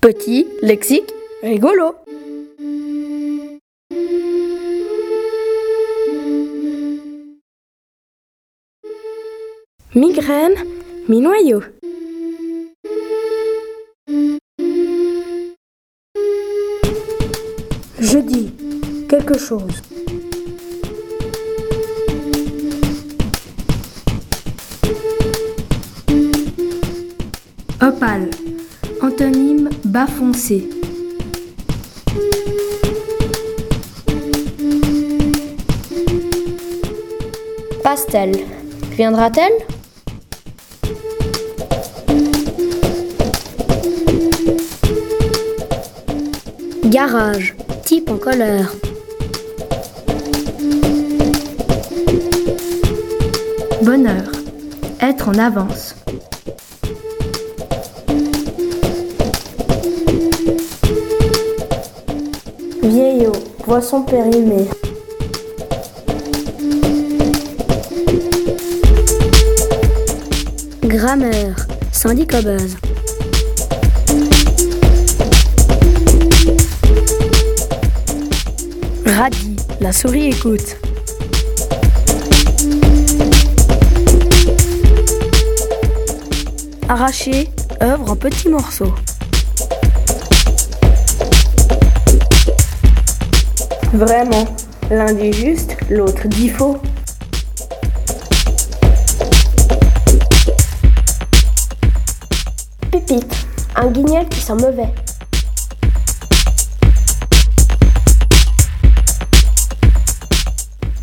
Petit, lexique, rigolo. Migraine, mi-noyau. Je dis quelque chose. Opale. Antonyme bas foncé. Pastel. Viendra-t-elle? Garage. Type en couleur. Bonheur. Être en avance. Vieillot. Poisson périmé. Grammaire. Sandy Cobuzz. Radis. La souris écoute. Arraché. Œuvre en petits morceaux. Vraiment. L'un dit juste, l'autre dit faux. Pépite, un guignol qui sent mauvais.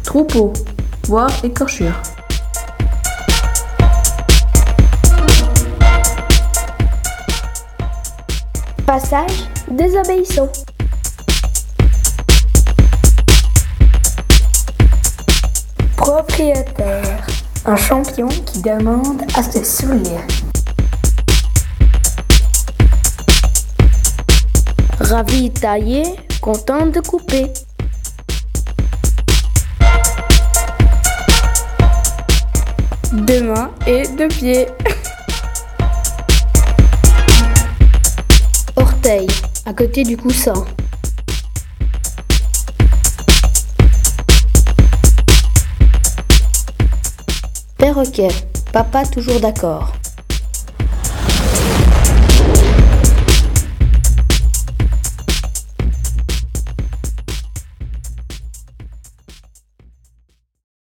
Troupeau. Voir écorchure. Passage désobéissant. Propriétaire. Un champion qui demande à se souiller. Ravi taillé. Content de couper. Deux mains et deux pieds. Orteil. À côté du coussin. Perroquet. Papa toujours d'accord.